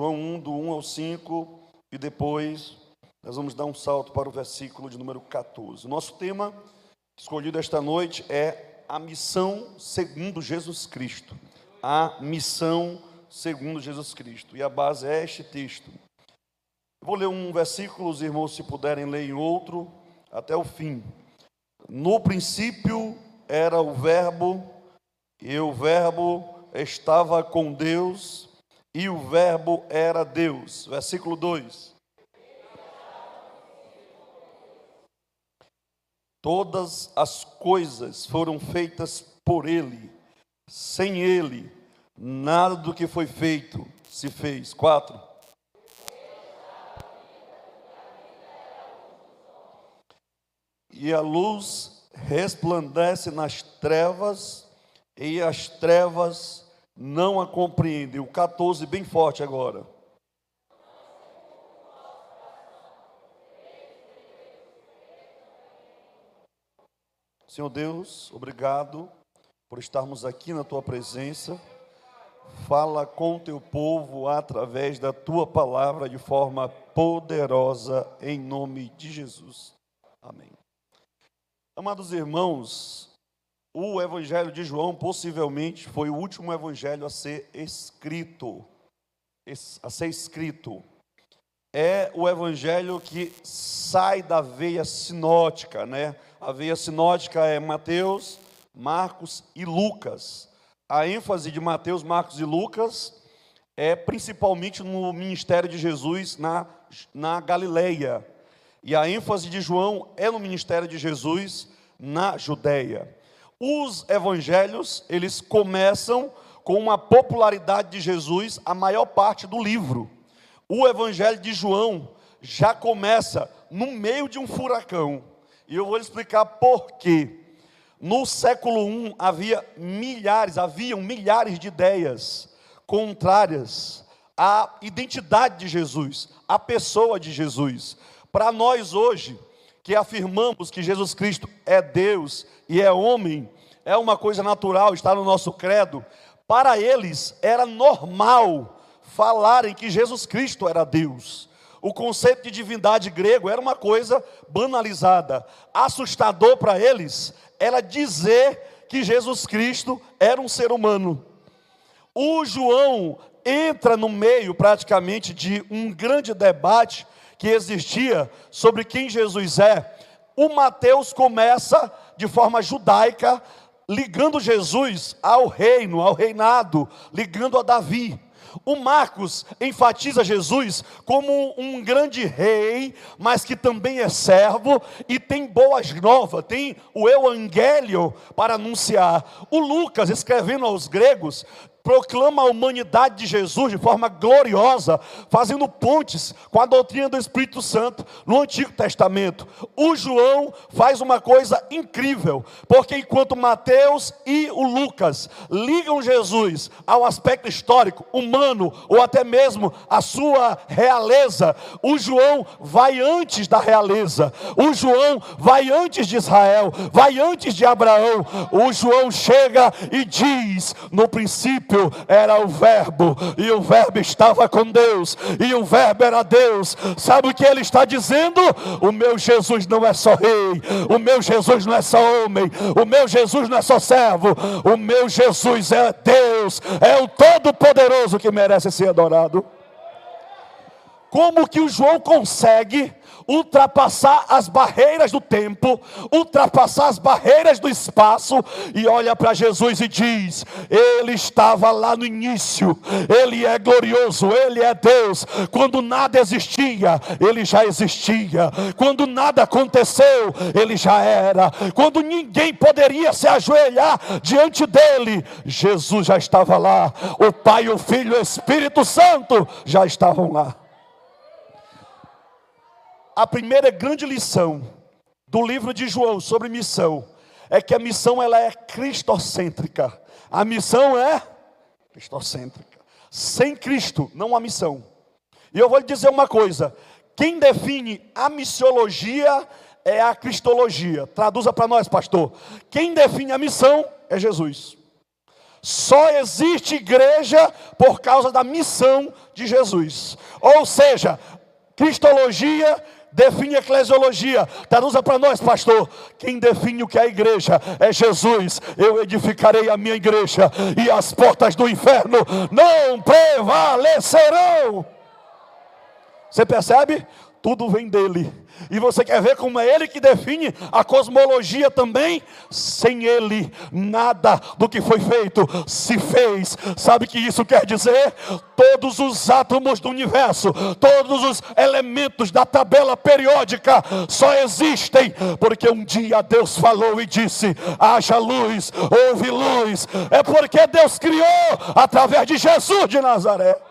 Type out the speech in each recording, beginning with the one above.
João 1, do 1 ao 5, e depois nós vamos dar um salto para o versículo de número 14. O nosso tema escolhido esta noite é a missão segundo Jesus Cristo. A missão segundo Jesus Cristo. E a base é este texto. vou ler um versículo, os irmãos, se puderem, ler outro, até o fim. No princípio era o Verbo, e o Verbo estava com Deus, e o Verbo era Deus. Versículo 2. Todas as coisas foram feitas por Ele, sem Ele, nada do que foi feito se fez. Quatro. E a luz resplandece nas trevas, e as trevas não a compreende. O 14, bem forte agora. Senhor Deus, obrigado por estarmos aqui na tua presença. Fala com teu povo através da tua palavra de forma poderosa, em nome de Jesus. Amém. Amados irmãos, o Evangelho de João possivelmente foi o último evangelho a ser escrito. A ser escrito. É o evangelho que sai da veia sinótica, né? A veia sinótica é Mateus, Marcos e Lucas. A ênfase de Mateus, Marcos e Lucas é principalmente no ministério de Jesus na, na Galileia. E a ênfase de João é no ministério de Jesus na Judéia. Os evangelhos, eles começam com uma popularidade de Jesus a maior parte do livro. O evangelho de João já começa no meio de um furacão. E eu vou explicar por quê. No século I havia milhares, haviam milhares de ideias contrárias à identidade de Jesus, à pessoa de Jesus. Para nós hoje, que afirmamos que Jesus Cristo é Deus e é homem, é uma coisa natural, está no nosso credo. Para eles era normal falarem que Jesus Cristo era Deus. O conceito de divindade grego era uma coisa banalizada. Assustador para eles era dizer que Jesus Cristo era um ser humano. O João entra no meio praticamente de um grande debate que existia sobre quem Jesus é, o Mateus começa de forma judaica, ligando Jesus ao reino, ao reinado, ligando a Davi. O Marcos enfatiza Jesus como um grande rei, mas que também é servo e tem boas novas, tem o evangelho para anunciar. O Lucas, escrevendo aos gregos, proclama a humanidade de Jesus de forma gloriosa, fazendo pontes com a doutrina do Espírito Santo no Antigo Testamento. O João faz uma coisa incrível, porque enquanto Mateus e o Lucas ligam Jesus ao aspecto histórico, humano, ou até mesmo a sua realeza, o João vai antes da realeza, o João vai antes de Israel, vai antes de Abraão. O João chega e diz: no princípio, princípio era o Verbo, e o Verbo estava com Deus, e o Verbo era Deus. Sabe o que ele está dizendo? O meu Jesus não é só rei, o meu Jesus não é só homem, o meu Jesus não é só servo, o meu Jesus é Deus, é o Todo-Poderoso que merece ser adorado. Como que o João consegue ultrapassar as barreiras do tempo, ultrapassar as barreiras do espaço e olha para Jesus e diz: Ele estava lá no início, Ele é glorioso, Ele é Deus. Quando nada existia, Ele já existia. Quando nada aconteceu, Ele já era. Quando ninguém poderia se ajoelhar diante dele, Jesus já estava lá. O Pai, o Filho e o Espírito Santo já estavam lá a primeira grande lição do livro de João sobre missão é que a missão ela é cristocêntrica. A missão é cristocêntrica. Sem Cristo não há missão. E eu vou lhe dizer uma coisa: quem define a missiologia é a cristologia. Traduza para nós, pastor. Quem define a missão é Jesus. Só existe igreja por causa da missão de Jesus. Ou seja, Cristologia define eclesiologia. Traduza para nós, pastor. Quem define o que é a igreja é Jesus. Eu edificarei a minha igreja e as portas do inferno não prevalecerão. Você percebe? Tudo vem dele. E você quer ver como é ele que define a cosmologia também? Sem ele, nada do que foi feito se fez. Sabe o que isso quer dizer? Todos os átomos do universo, todos os elementos da tabela periódica só existem porque um dia Deus falou e disse: haja luz, houve luz. É porque Deus criou através de Jesus de Nazaré.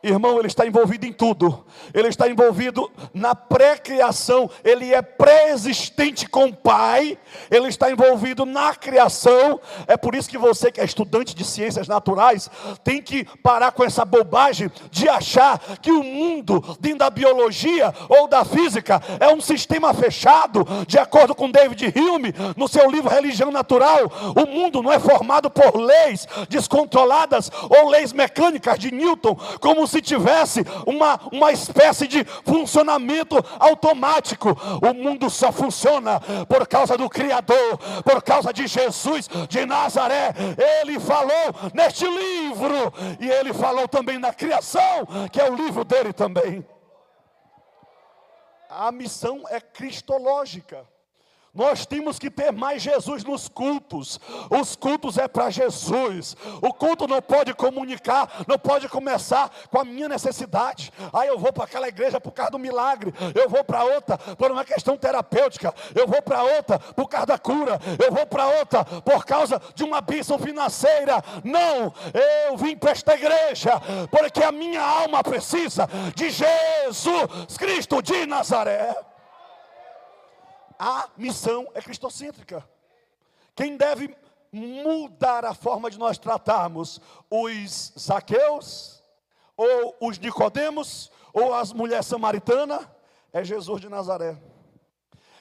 Irmão, ele está envolvido em tudo. Ele está envolvido na pré-criação. Ele é pré-existente com o Pai. Ele está envolvido na criação. É por isso que você que é estudante de ciências naturais tem que parar com essa bobagem de achar que o mundo dentro da biologia ou da física é um sistema fechado, de acordo com David Hume, no seu livro Religião Natural. O mundo não é formado por leis descontroladas ou leis mecânicas de Newton, como se tivesse uma, uma espécie de funcionamento automático. O mundo só funciona por causa do Criador, por causa de Jesus de Nazaré. Ele falou neste livro, e ele falou também na criação, que é o livro dele também. A missão é cristológica. Nós temos que ter mais Jesus nos cultos. Os cultos é para Jesus. O culto não pode comunicar, não pode começar com a minha necessidade. Aí ah, eu vou para aquela igreja por causa do milagre. Eu vou para outra por uma questão terapêutica. Eu vou para outra por causa da cura. Eu vou para outra por causa de uma bênção financeira. Não, eu vim para esta igreja porque a minha alma precisa de Jesus Cristo de Nazaré a missão é cristocêntrica. Quem deve mudar a forma de nós tratarmos? Os Zaqueus, ou os Nicodemos, ou as mulheres samaritanas, é Jesus de Nazaré.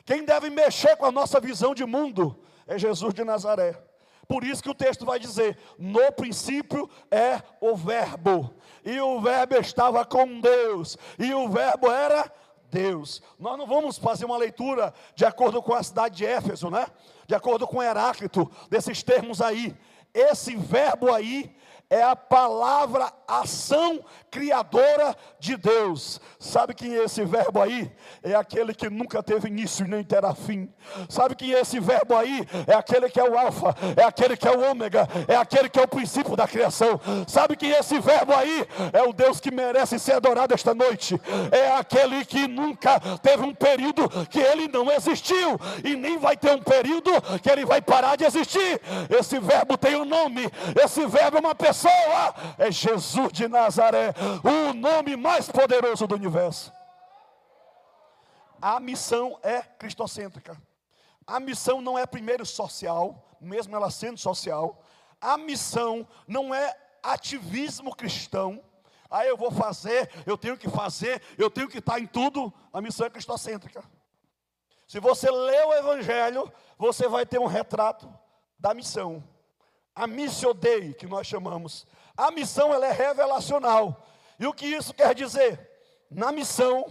Quem deve mexer com a nossa visão de mundo? É Jesus de Nazaré. Por isso que o texto vai dizer: no princípio é o Verbo, e o Verbo estava com Deus, e o Verbo era Deus. Nós não vamos fazer uma leitura de acordo com a cidade de Éfeso, né? De acordo com Heráclito, desses termos aí. Esse verbo aí é a palavra ação criadora de Deus. Sabe quem é esse verbo aí? É aquele que nunca teve início e nem terá fim. Sabe quem é esse verbo aí? É aquele que é o alfa, é aquele que é o ômega, é aquele que é o princípio da criação. Sabe quem é esse verbo aí? É o Deus que merece ser adorado esta noite. É aquele que nunca teve um período que ele não existiu e nem vai ter um período que ele vai parar de existir. Esse verbo tem um nome, esse verbo é uma pessoa pessoa é Jesus de Nazaré, o nome mais poderoso do universo. A missão é cristocêntrica. A missão não é primeiro social, mesmo ela sendo social. A missão não é ativismo cristão. Aí eu vou fazer, eu tenho que fazer, eu tenho que estar em tudo. A missão é cristocêntrica. Se você lê o Evangelho, você vai ter um retrato da missão a missio dei, que nós chamamos. A missão ela é revelacional. E o que isso quer dizer? Na missão,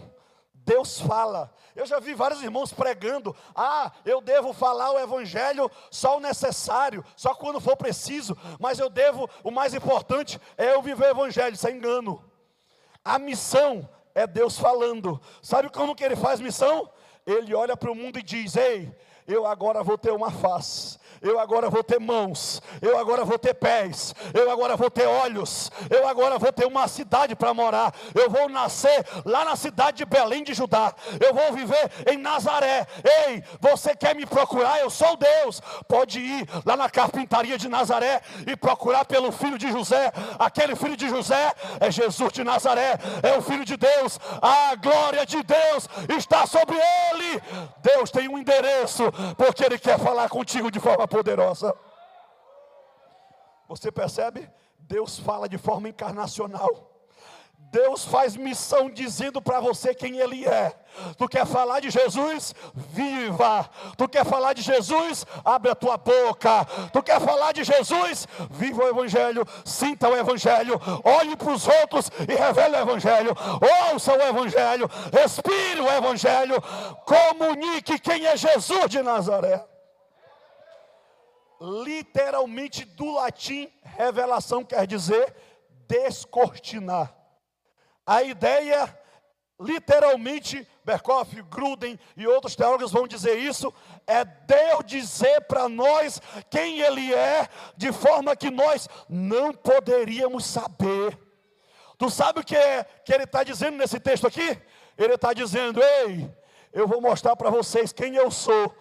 Deus fala. Eu já vi vários irmãos pregando: ah, eu devo falar o evangelho só o necessário, só quando for preciso, mas eu devo, o mais importante é eu viver o evangelho, isso é engano. A missão é Deus falando. Sabe como que ele faz missão? Ele olha para o mundo e diz: Ei, eu agora vou ter uma face, eu agora vou ter mãos, eu agora vou ter pés, eu agora vou ter olhos, eu agora vou ter uma cidade para morar, eu vou nascer lá na cidade de Belém de Judá, eu vou viver em Nazaré. Ei, você quer me procurar? Eu sou Deus. Pode ir lá na carpintaria de Nazaré e procurar pelo filho de José. Aquele filho de José é Jesus de Nazaré, é o filho de Deus. A glória de Deus está sobre ele. Deus tem um endereço, porque ele quer falar contigo de forma poderosa. Você percebe? Deus fala de forma encarnacional. Deus faz missão dizendo para você quem Ele é. Tu quer falar de Jesus? Viva! Tu quer falar de Jesus? Abre a tua boca. Tu quer falar de Jesus? Viva o Evangelho, sinta o Evangelho, olhe para os outros e revele o Evangelho, ouça o Evangelho, respire o Evangelho, comunique quem é Jesus de Nazaré. Literalmente do latim, revelação quer dizer descortinar. A ideia, literalmente, Berkoff, Gruden e outros teólogos vão dizer isso, é Deus dizer para nós quem Ele é, de forma que nós não poderíamos saber. Tu sabe o que, é, que Ele está dizendo nesse texto aqui? Ele está dizendo: Ei, eu vou mostrar para vocês quem eu sou.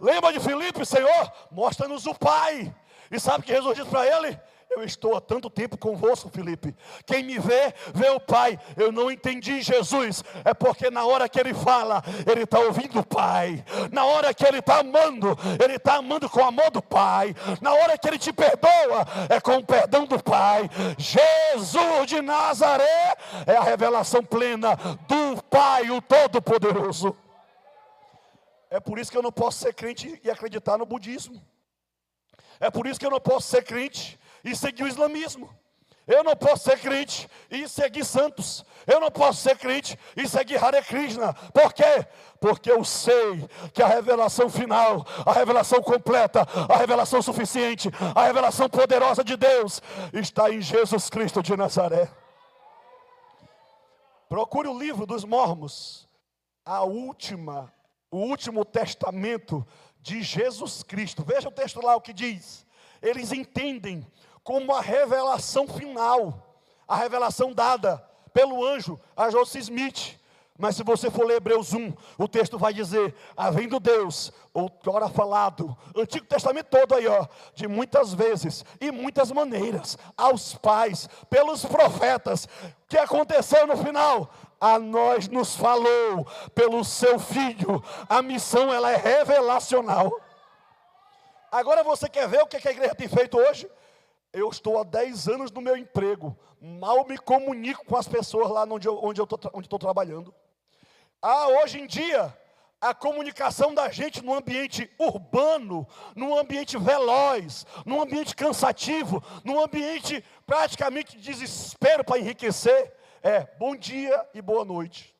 Lembra de Filipe, Senhor? Mostra-nos o Pai. E sabe o que Jesus disse para ele? Eu estou há tanto tempo convosco, Felipe. Quem me vê, vê o Pai. Eu não entendi Jesus. É porque na hora que ele fala, ele está ouvindo o Pai. Na hora que ele está amando, ele está amando com o amor do Pai. Na hora que ele te perdoa, é com o perdão do Pai. Jesus de Nazaré é a revelação plena do Pai, o Todo-Poderoso. É por isso que eu não posso ser crente e acreditar no budismo. É por isso que eu não posso ser crente e seguir o islamismo. Eu não posso ser crente e seguir santos. Eu não posso ser crente e seguir Hare Krishna. Por quê? Porque eu sei que a revelação final, a revelação completa, a revelação suficiente, a revelação poderosa de Deus está em Jesus Cristo de Nazaré. Procure o livro dos Mormos, a última, o último testamento de Jesus Cristo. Veja o texto lá o que diz. Eles entendem como a revelação final, a revelação dada pelo anjo a José Smith. Mas se você for ler Hebreus 1, o texto vai dizer: havendo Deus, outrora falado, Antigo Testamento todo aí, ó, de muitas vezes e muitas maneiras, aos pais, pelos profetas, o que aconteceu no final? A nós nos falou pelo seu filho, a missão ela é revelacional. Agora você quer ver o que a igreja tem feito hoje? Eu estou há 10 anos no meu emprego, mal me comunico com as pessoas lá onde eu estou onde trabalhando. Ah, hoje em dia, a comunicação da gente no ambiente urbano, num ambiente veloz, num ambiente cansativo, num ambiente praticamente de desespero para enriquecer, é bom dia e boa noite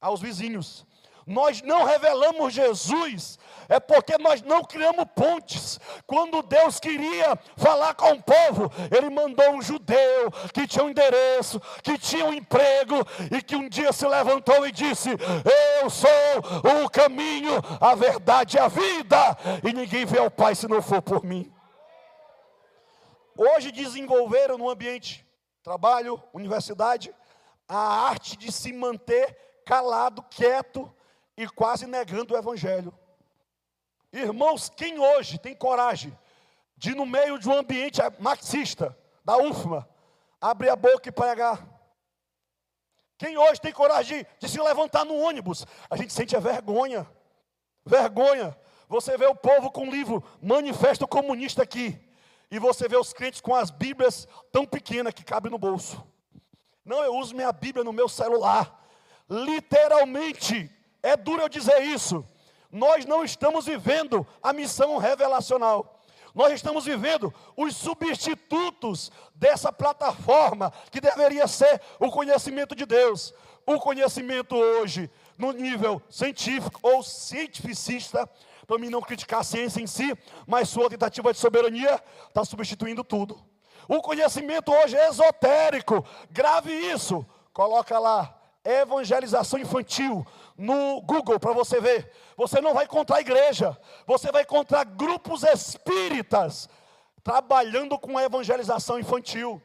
aos vizinhos nós não revelamos Jesus, é porque nós não criamos pontes. Quando Deus queria falar com o povo, Ele mandou um judeu que tinha um endereço, que tinha um emprego e que um dia se levantou e disse: Eu sou o caminho, a verdade e a vida, e ninguém vê ao Pai se não for por mim. Hoje desenvolveram no ambiente trabalho, universidade, a arte de se manter calado, quieto, e quase negando o Evangelho. Irmãos, quem hoje tem coragem de, no meio de um ambiente marxista, da UFMA, abrir a boca e pregar? Quem hoje tem coragem de, de se levantar no ônibus? A gente sente a vergonha. Vergonha. Você vê o povo com o livro Manifesto Comunista aqui. E você vê os crentes com as Bíblias tão pequenas que cabem no bolso. Não, eu uso minha Bíblia no meu celular. Literalmente, é duro eu dizer isso. Nós não estamos vivendo a missão revelacional. Nós estamos vivendo os substitutos dessa plataforma que deveria ser o conhecimento de Deus. O conhecimento hoje, no nível científico ou cientificista, para mim não criticar a ciência em si, mas sua tentativa de soberania está substituindo tudo. O conhecimento hoje é esotérico, grave isso, coloca lá, evangelização infantil no Google para você ver. Você não vai encontrar igreja, você vai encontrar grupos espíritas trabalhando com a evangelização infantil.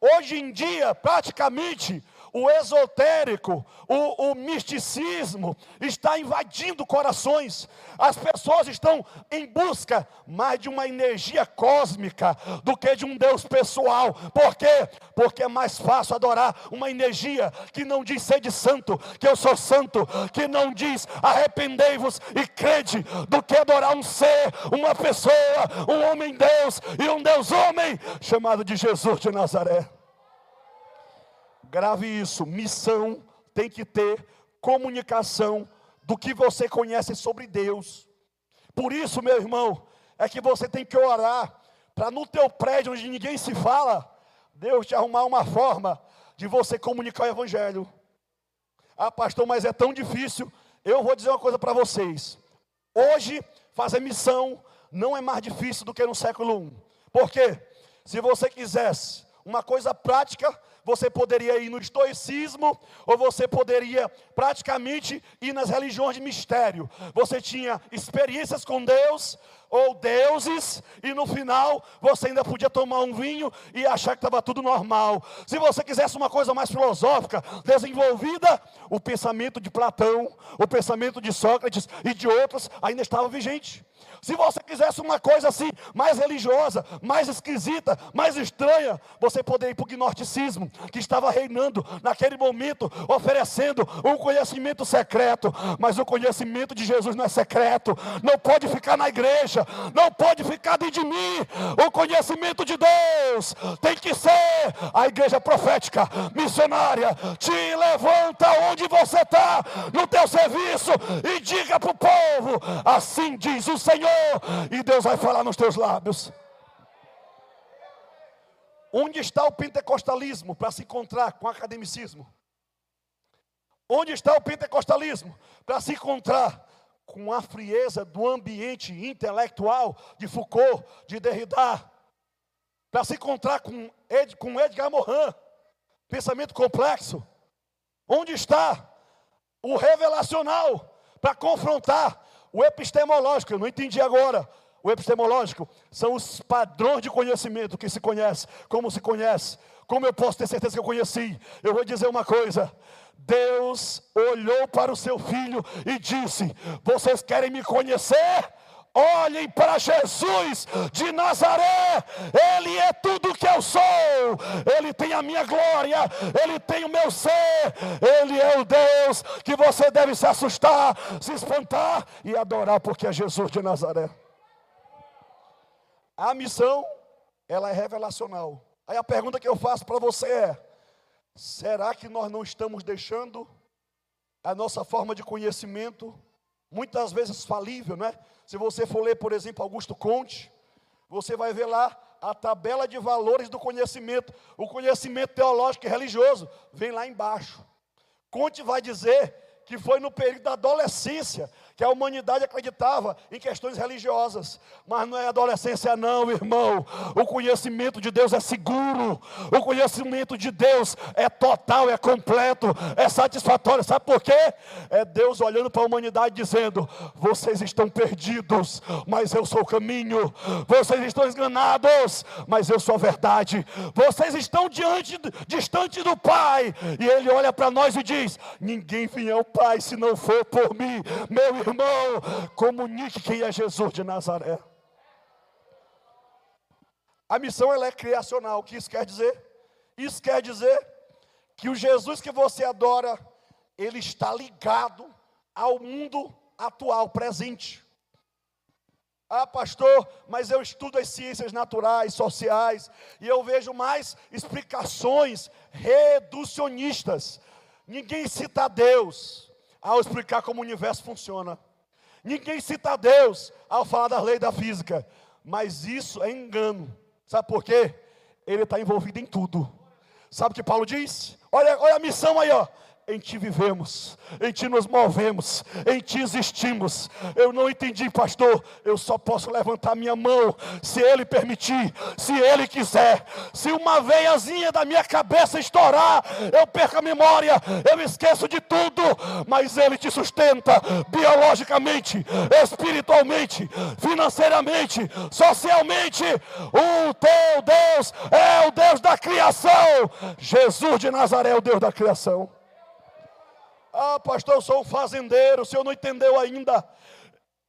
Hoje em dia, praticamente, o esotérico, o, o, misticismo está invadindo corações. As pessoas estão em busca mais de uma energia cósmica do que de um Deus pessoal. Por quê? Porque é mais fácil adorar uma energia que não diz ser de santo, que eu sou santo, que não diz arrependei-vos e crede, do que adorar um ser, uma pessoa, um homem Deus e um Deus homem chamado de Jesus de Nazaré. Grave isso. Missão tem que ter comunicação do que você conhece sobre Deus. Por isso, meu irmão, é que você tem que orar para no teu prédio onde ninguém se fala, Deus te arrumar uma forma de você comunicar o evangelho. Ah, pastor, mas é tão difícil. Eu vou dizer uma coisa para vocês. Hoje, fazer missão não é mais difícil do que no século I. Por quê? Se você quisesse uma coisa prática, você poderia ir no estoicismo, ou você poderia praticamente ir nas religiões de mistério. Você tinha experiências com Deus, ou deuses, e no final você ainda podia tomar um vinho e achar que estava tudo normal. Se você quisesse uma coisa mais filosófica, desenvolvida, o pensamento de Platão, o pensamento de Sócrates e de outros ainda estava vigente. Se você quisesse uma coisa assim, mais religiosa, mais esquisita, mais estranha, você poderia ir para o gnosticismo, que estava reinando naquele momento, oferecendo um conhecimento secreto. Mas o conhecimento de Jesus não é secreto, não pode ficar na igreja, não pode ficar dentro de mim. O conhecimento de Deus tem que ser a igreja profética, missionária. Te levanta onde você está, no teu serviço, e diga para o povo: assim diz o Senhor e Deus vai falar nos teus lábios. Onde está o pentecostalismo para se encontrar com o academicismo? Onde está o pentecostalismo para se encontrar com a frieza do ambiente intelectual de Foucault, de Derrida? Para se encontrar com, Ed, com Edgar Morin, pensamento complexo? Onde está o revelacional para confrontar o epistemológico, eu não entendi agora. O epistemológico são os padrões de conhecimento que se conhece, como se conhece. Como eu posso ter certeza que eu conheci? Eu vou dizer uma coisa: Deus olhou para o seu filho e disse: Vocês querem me conhecer? Olhem para Jesus de Nazaré, Ele é tudo que eu sou, Ele tem a minha glória, Ele tem o meu ser, Ele é o Deus que você deve se assustar, se espantar e adorar, porque é Jesus de Nazaré. A missão, ela é revelacional. Aí a pergunta que eu faço para você é: será que nós não estamos deixando a nossa forma de conhecimento, muitas vezes falível, né? Se você for ler, por exemplo, Augusto Conte, você vai ver lá a tabela de valores do conhecimento. O conhecimento teológico e religioso vem lá embaixo. Conte vai dizer que foi no período da adolescência que a humanidade acreditava em questões religiosas, mas não é adolescência, não, irmão. O conhecimento de Deus é seguro, o conhecimento de Deus é total, é completo, é satisfatório. Sabe por quê? É Deus olhando para a humanidade dizendo: vocês estão perdidos, mas eu sou o caminho, vocês estão enganados, mas eu sou a verdade, vocês estão diante, distante do Pai, e Ele olha para nós e diz: ninguém vem ao Pai se não for por mim, meu irmão comunique quem é Jesus de Nazaré. A missão ela é criacional. O que isso quer dizer? Isso quer dizer que o Jesus que você adora, ele está ligado ao mundo atual, presente. Ah, pastor, mas eu estudo as ciências naturais, sociais, e eu vejo mais explicações reducionistas. Ninguém cita Deus, ao explicar como o universo funciona. Ninguém cita Deus ao falar das leis da física. Mas isso é engano. Sabe por quê? Ele está envolvido em tudo. Sabe o que Paulo diz? Olha, olha a missão aí, ó em ti vivemos, em ti nos movemos, em ti existimos. Eu não entendi, pastor. Eu só posso levantar minha mão se ele permitir, se ele quiser. Se uma veiazinha da minha cabeça estourar, eu perco a memória, eu esqueço de tudo, mas ele te sustenta biologicamente, espiritualmente, financeiramente, socialmente. O teu Deus é o Deus da criação. Jesus de Nazaré é o Deus da criação. Ah, pastor, eu sou um fazendeiro, o senhor não entendeu ainda.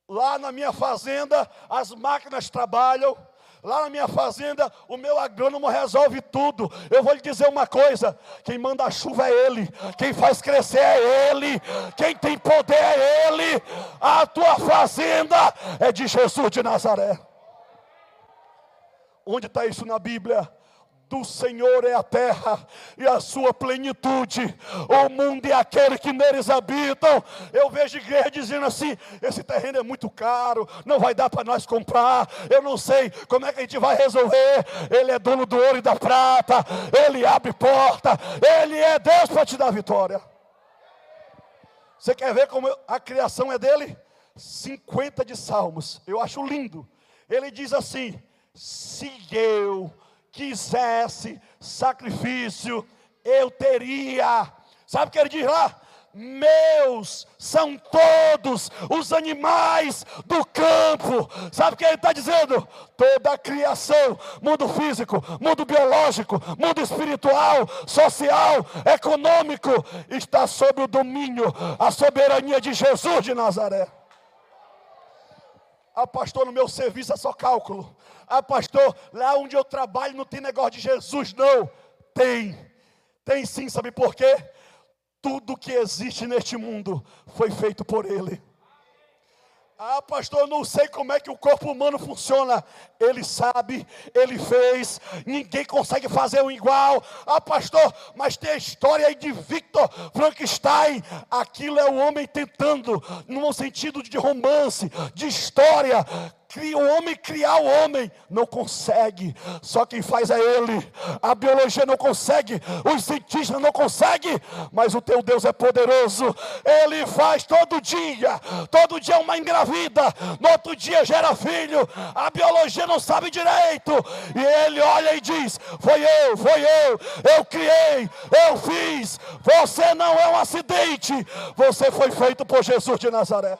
Lá na minha fazenda, as máquinas trabalham. Lá na minha fazenda, o meu agrônomo resolve tudo. Eu vou lhe dizer uma coisa: quem manda a chuva é Ele, quem faz crescer é Ele, quem tem poder é Ele. A tua fazenda é de Jesus de Nazaré. Onde está isso na Bíblia? Do Senhor é a terra e a sua plenitude, o mundo e aquele que neles habitam. Eu vejo igreja dizendo assim: esse terreno é muito caro, não vai dar para nós comprar. Eu não sei como é que a gente vai resolver. Ele é dono do ouro e da prata, ele abre porta, ele é Deus para te dar vitória. Você quer ver como a criação é dele? 50 de Salmos, eu acho lindo. Ele diz assim: se eu quisesse sacrifício, eu teria. Sabe o que ele diz lá? Meus são todos os animais do campo. Sabe o que ele está dizendo? Toda a criação, mundo físico, mundo biológico, mundo espiritual, social, econômico, está sob o domínio, a soberania de Jesus de Nazaré. Ah, pastor, no meu serviço é só cálculo. Ah, pastor, lá onde eu trabalho não tem negócio de Jesus, não. Tem. Tem sim, sabe por quê? Tudo que existe neste mundo foi feito por Ele. Ah, pastor, eu não sei como é que o corpo humano funciona. Ele sabe, ele fez, ninguém consegue fazer um igual. Ah, pastor, mas tem a história aí de Victor Frankenstein. Aquilo é o homem tentando, num sentido de romance, de história, o homem criar o homem, não consegue, só quem faz é Ele. A biologia não consegue, os cientistas não conseguem, mas o teu Deus é poderoso, Ele faz todo dia, todo dia uma engravida, no outro dia gera filho, a biologia não sabe direito, e Ele olha e diz: Foi eu, foi eu, eu criei, eu fiz, você não é um acidente, você foi feito por Jesus de Nazaré.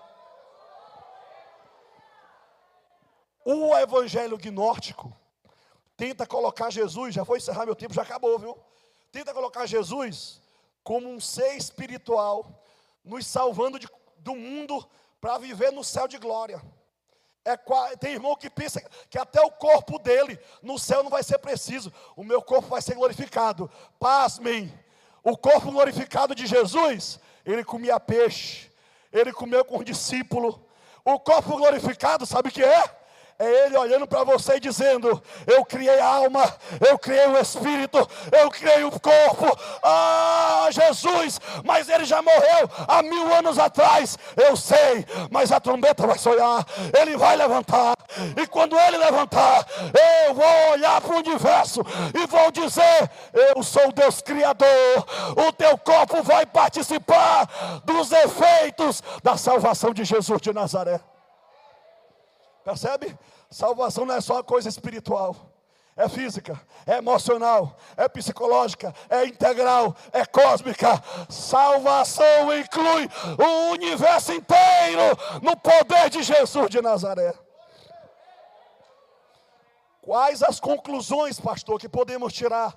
O evangelho gnóstico tenta colocar Jesus, já vou encerrar meu tempo, já acabou, viu? Tenta colocar Jesus como um ser espiritual, nos salvando de, do mundo para viver no céu de glória. É, tem irmão que pensa que até o corpo dele no céu não vai ser preciso, o meu corpo vai ser glorificado. Pasmem, o corpo glorificado de Jesus, ele comia peixe, ele comeu com o discípulo. O corpo glorificado, sabe o que é? É Ele olhando para você e dizendo: Eu criei a alma, eu criei o espírito, eu criei o corpo. Ah, Jesus, mas ele já morreu há mil anos atrás. Eu sei, mas a trombeta vai soar, ele vai levantar. E quando ele levantar, eu vou olhar para o universo e vou dizer: Eu sou o Deus Criador. O teu corpo vai participar dos efeitos da salvação de Jesus de Nazaré. Percebe? Salvação não é só uma coisa espiritual. É física, é emocional, é psicológica, é integral, é cósmica. Salvação inclui o universo inteiro no poder de Jesus de Nazaré. Quais as conclusões, pastor, que podemos tirar?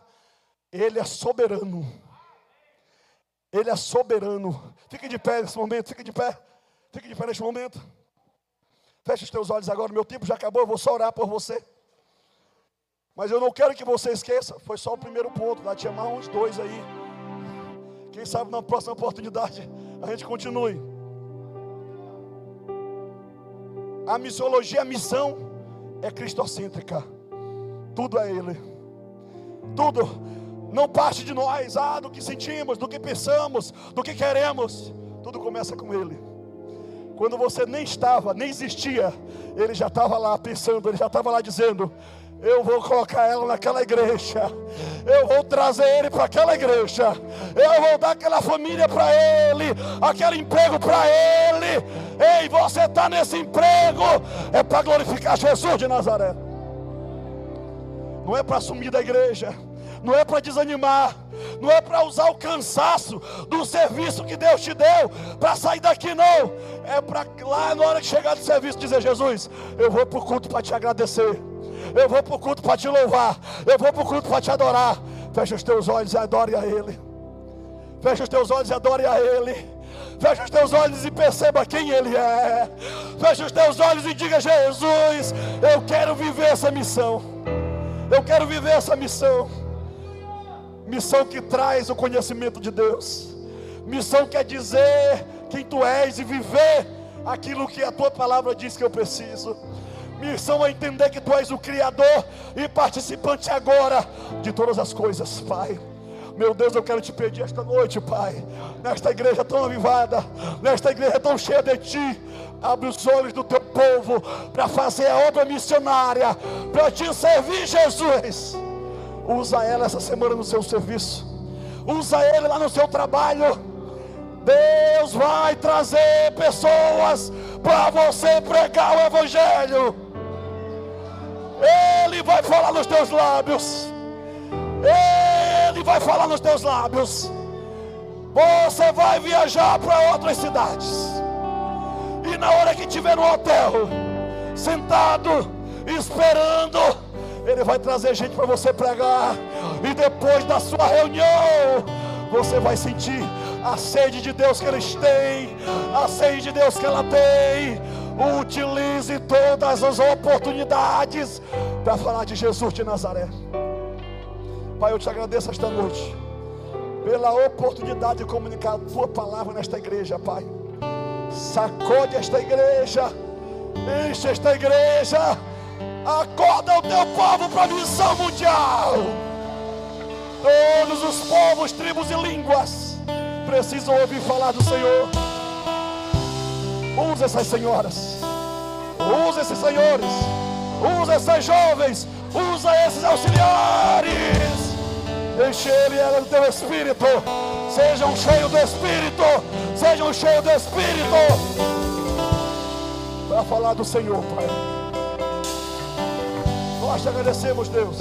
Ele é soberano. Ele é soberano. Fique de pé nesse momento, fique de pé. Fique de pé neste momento. Feche os teus olhos agora, meu tempo já acabou, eu vou só orar por você. Mas eu não quero que você esqueça, foi só o primeiro ponto, lá te amar uns dois aí. Quem sabe na próxima oportunidade a gente continue. A missiologia, a missão é cristocêntrica. Tudo é Ele. Tudo não parte de nós, ah, do que sentimos, do que pensamos, do que queremos. Tudo começa com Ele. Quando você nem estava, nem existia, ele já estava lá pensando, ele já estava lá dizendo: eu vou colocar ela naquela igreja, eu vou trazer ele para aquela igreja, eu vou dar aquela família para ele, aquele emprego para ele. Ei, você está nesse emprego, é para glorificar Jesus de Nazaré, não é para assumir da igreja, não é para desanimar, não é para usar o cansaço do serviço que Deus te deu para sair daqui, não. É para lá na hora de chegar do serviço dizer: Jesus, eu vou para o culto para te agradecer, eu vou para o culto para te louvar, eu vou para o culto para te adorar. Fecha os teus olhos e adore a Ele. Fecha os teus olhos e adore a Ele. Fecha os teus olhos e perceba quem Ele é. Fecha os teus olhos e diga: Jesus, eu quero viver essa missão. Eu quero viver essa missão. Missão que traz o conhecimento de Deus. Missão quer dizer quem tu és e viver aquilo que a tua palavra diz que eu preciso. Missão é entender que tu és o Criador e participante agora de todas as coisas, Pai. Meu Deus, eu quero te pedir esta noite, Pai, nesta igreja tão avivada, nesta igreja tão cheia de Ti, abre os olhos do Teu povo para fazer a obra missionária, para Te servir, Jesus. Usa ela essa semana no seu serviço, usa ele lá no seu trabalho. Deus vai trazer pessoas para você pregar o Evangelho. Ele vai falar nos teus lábios. Ele vai falar nos teus lábios. Você vai viajar para outras cidades. E na hora que estiver no hotel, sentado, esperando, Ele vai trazer gente para você pregar. E depois da sua reunião, você vai sentir a sede de Deus que eles têm, a sede de Deus que ela tem. Utilize todas as oportunidades para falar de Jesus de Nazaré. Pai, eu te agradeço esta noite pela oportunidade de comunicar a tua palavra nesta igreja, Pai. Sacode esta igreja, enche esta igreja, acorda o teu povo para a missão mundial. Todos os povos, tribos e línguas precisam ouvir falar do Senhor. Usa essas senhoras, usa esses senhores, usa essas jovens, usa esses auxiliares. Enche ele ela do teu espírito. Sejam cheios do espírito. Sejam cheios do espírito. Para falar do Senhor, Pai. Nós te agradecemos, Deus.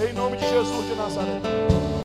Em nome de Jesus de Nazaré.